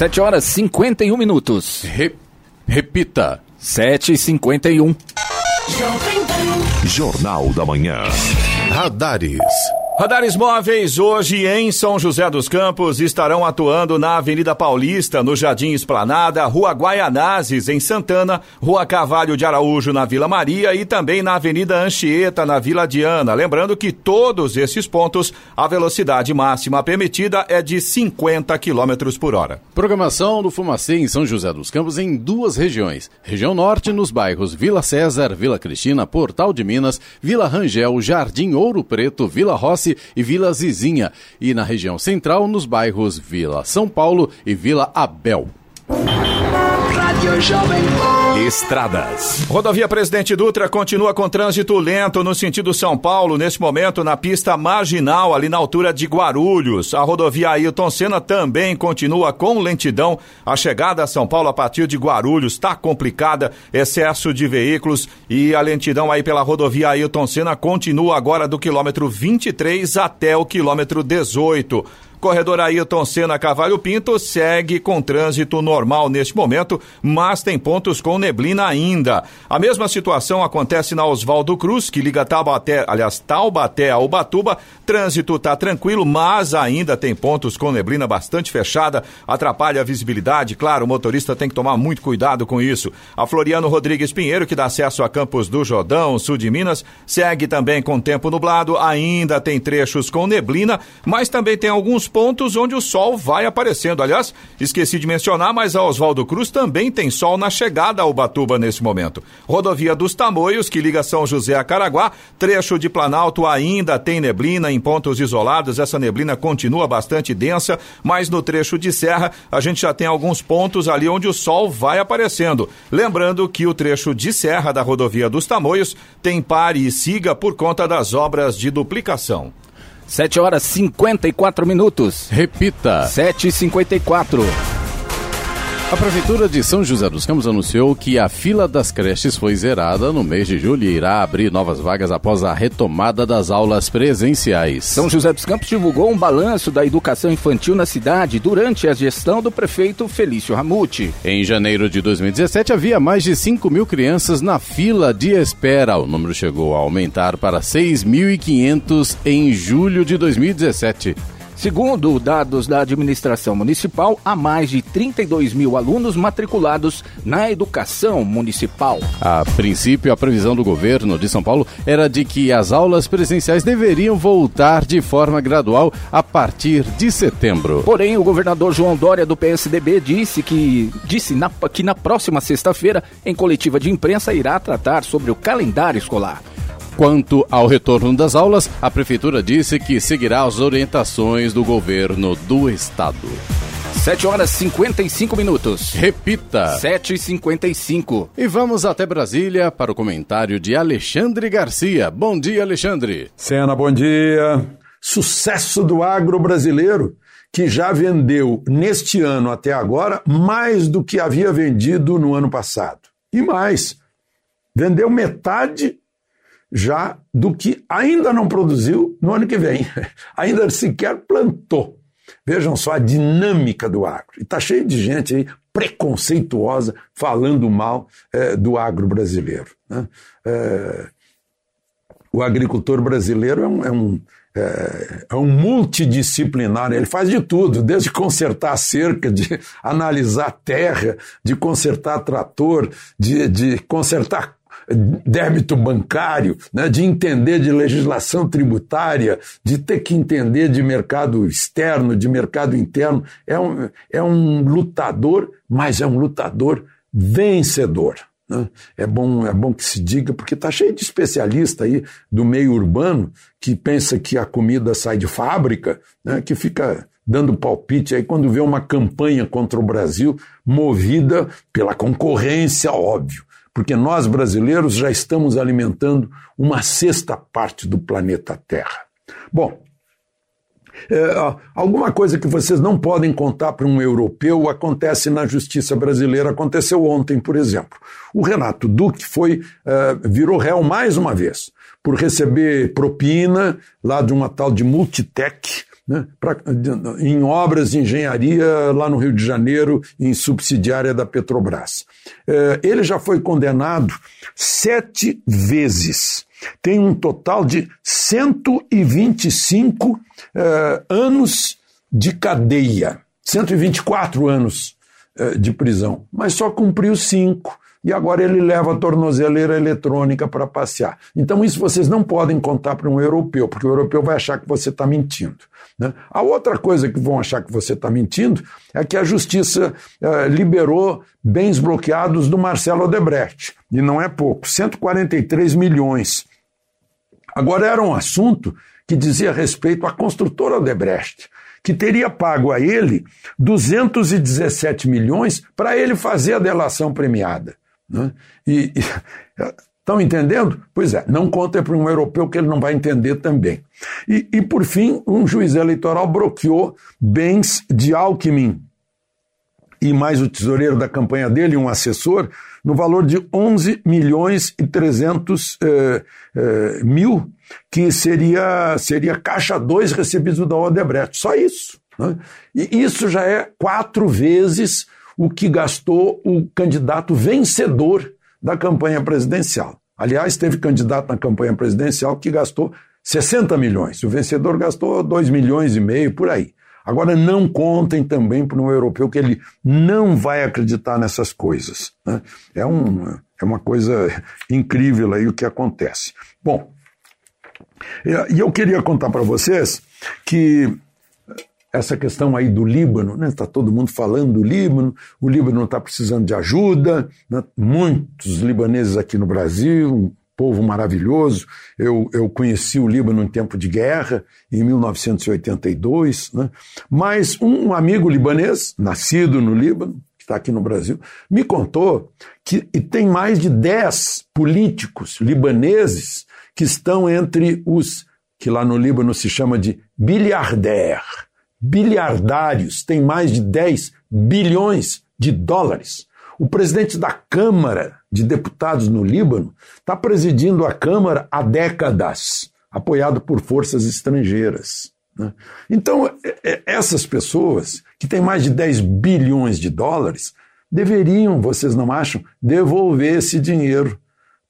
7 horas 51 minutos. Re- repita. 7 e 51 Jornal da Manhã. Radares. Radares móveis hoje em São José dos Campos estarão atuando na Avenida Paulista, no Jardim Esplanada, Rua Guaianazes, em Santana, Rua Cavalho de Araújo, na Vila Maria e também na Avenida Anchieta, na Vila Diana. Lembrando que todos esses pontos, a velocidade máxima permitida é de 50 km por hora. Programação do Fumacê em São José dos Campos em duas regiões. Região Norte, nos bairros Vila César, Vila Cristina, Portal de Minas, Vila Rangel, Jardim Ouro Preto, Vila Rossi e Vila Zizinha. E na região Central, nos bairros Vila São Paulo e Vila Abel. Estradas. Rodovia Presidente Dutra continua com trânsito lento no sentido São Paulo, nesse momento na pista marginal, ali na altura de Guarulhos. A rodovia Ailton Senna também continua com lentidão. A chegada a São Paulo a partir de Guarulhos está complicada, excesso de veículos e a lentidão aí pela rodovia Ailton Senna continua agora do quilômetro 23 até o quilômetro 18. Corredor Ailton Senna Cavalho Pinto segue com trânsito normal neste momento, mas tem pontos com neblina ainda. A mesma situação acontece na Oswaldo Cruz, que liga Taubaté, aliás, Taubaté a Ubatuba. Trânsito está tranquilo, mas ainda tem pontos com neblina bastante fechada, atrapalha a visibilidade. Claro, o motorista tem que tomar muito cuidado com isso. A Floriano Rodrigues Pinheiro, que dá acesso a Campos do Jordão, sul de Minas, segue também com tempo nublado, ainda tem trechos com neblina, mas também tem alguns pontos onde o sol vai aparecendo. Aliás, esqueci de mencionar, mas a Oswaldo Cruz também tem sol na chegada a Ubatuba nesse momento. Rodovia dos Tamoios, que liga São José a Caraguá, trecho de Planalto ainda tem neblina em pontos isolados. Essa neblina continua bastante densa, mas no trecho de serra a gente já tem alguns pontos ali onde o sol vai aparecendo. Lembrando que o trecho de serra da rodovia dos Tamoios tem pare e siga por conta das obras de duplicação. 7 horas 54 minutos. Repita. 7h54. A Prefeitura de São José dos Campos anunciou que a fila das creches foi zerada no mês de julho e irá abrir novas vagas após a retomada das aulas presenciais. São José dos Campos divulgou um balanço da educação infantil na cidade durante a gestão do prefeito Felício Ramute. Em janeiro de 2017, havia mais de 5 mil crianças na fila de espera. O número chegou a aumentar para 6.500 em julho de 2017. Segundo dados da administração municipal, há mais de 32 mil alunos matriculados na educação municipal. A princípio, a previsão do governo de São Paulo era de que as aulas presenciais deveriam voltar de forma gradual a partir de setembro. Porém, o governador João Dória do PSDB disse que disse na, que na próxima sexta-feira, em coletiva de imprensa, irá tratar sobre o calendário escolar. Quanto ao retorno das aulas, a Prefeitura disse que seguirá as orientações do governo do Estado. 7 horas 55 minutos. Repita. 7 e 55 E vamos até Brasília para o comentário de Alexandre Garcia. Bom dia, Alexandre. Sena, bom dia. Sucesso do agro brasileiro, que já vendeu neste ano até agora mais do que havia vendido no ano passado. E mais, vendeu metade já do que ainda não produziu no ano que vem. Ainda sequer plantou. Vejam só a dinâmica do agro. E está cheio de gente aí preconceituosa falando mal é, do agro brasileiro. Né? É, o agricultor brasileiro é um, é um é, é, um multidisciplinar, ele faz de tudo, desde consertar cerca, de analisar terra, de consertar trator, de, de consertar débito bancário, né, de entender de legislação tributária, de ter que entender de mercado externo, de mercado interno. É um, é um lutador, mas é um lutador vencedor. Né? É, bom, é bom que se diga, porque está cheio de especialista aí do meio urbano que pensa que a comida sai de fábrica, né, que fica dando palpite aí quando vê uma campanha contra o Brasil movida pela concorrência, óbvio porque nós brasileiros já estamos alimentando uma sexta parte do planeta Terra. Bom, é, alguma coisa que vocês não podem contar para um europeu acontece na justiça brasileira. Aconteceu ontem, por exemplo. O Renato Duque foi é, virou réu mais uma vez por receber propina lá de uma tal de Multitech né, pra, em obras de engenharia lá no Rio de Janeiro, em subsidiária da Petrobras. É, ele já foi condenado sete vezes. Tem um total de 125 é, anos de cadeia, 124 anos é, de prisão, mas só cumpriu cinco e agora ele leva a tornozeleira eletrônica para passear. Então, isso vocês não podem contar para um europeu, porque o europeu vai achar que você está mentindo. Né? A outra coisa que vão achar que você está mentindo é que a justiça eh, liberou bens bloqueados do Marcelo Odebrecht, e não é pouco 143 milhões. Agora, era um assunto que dizia respeito à construtora Odebrecht que teria pago a ele 217 milhões para ele fazer a delação premiada. Né? E, e estão entendendo? Pois é, não conta para um europeu que ele não vai entender também. E, e por fim, um juiz eleitoral bloqueou bens de Alckmin e mais o tesoureiro da campanha dele, um assessor, no valor de 11 milhões e 300 eh, eh, mil, que seria, seria caixa 2 recebido da Odebrecht. Só isso. Né? E isso já é quatro vezes o que gastou o candidato vencedor da campanha presidencial. Aliás, teve candidato na campanha presidencial que gastou 60 milhões. O vencedor gastou 2 milhões e meio por aí. Agora, não contem também para um europeu que ele não vai acreditar nessas coisas. Né? É, um, é uma coisa incrível aí o que acontece. Bom, e eu queria contar para vocês que essa questão aí do Líbano, né? Está todo mundo falando do Líbano, o Líbano está precisando de ajuda, né? muitos libaneses aqui no Brasil, um povo maravilhoso. Eu, eu conheci o Líbano em tempo de guerra, em 1982, né? mas um amigo libanês, nascido no Líbano, que está aqui no Brasil, me contou que e tem mais de 10 políticos libaneses que estão entre os que lá no Líbano se chama de bilhardaires bilhardários, tem mais de 10 bilhões de dólares. O presidente da Câmara de Deputados no Líbano está presidindo a Câmara há décadas, apoiado por forças estrangeiras. Né? Então, essas pessoas, que têm mais de 10 bilhões de dólares, deveriam, vocês não acham, devolver esse dinheiro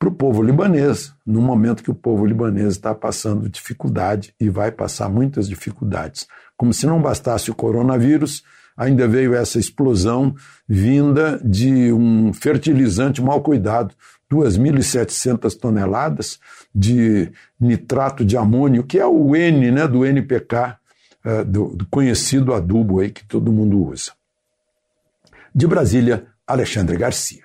para o povo libanês, no momento que o povo libanês está passando dificuldade e vai passar muitas dificuldades. Como se não bastasse o coronavírus, ainda veio essa explosão vinda de um fertilizante mal cuidado, 2.700 toneladas de nitrato de amônio, que é o N né, do NPK, eh, do, do conhecido adubo aí que todo mundo usa. De Brasília, Alexandre Garcia.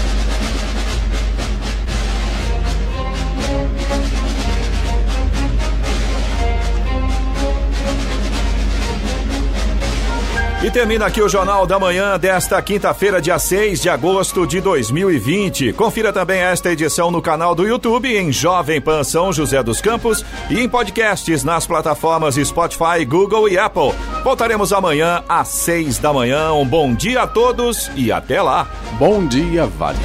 Termina aqui o Jornal da Manhã desta quinta-feira, dia 6 de agosto de 2020. Confira também esta edição no canal do YouTube em Jovem Pan São José dos Campos e em podcasts nas plataformas Spotify, Google e Apple. Voltaremos amanhã às 6 da manhã. Um bom dia a todos e até lá. Bom dia, Vale.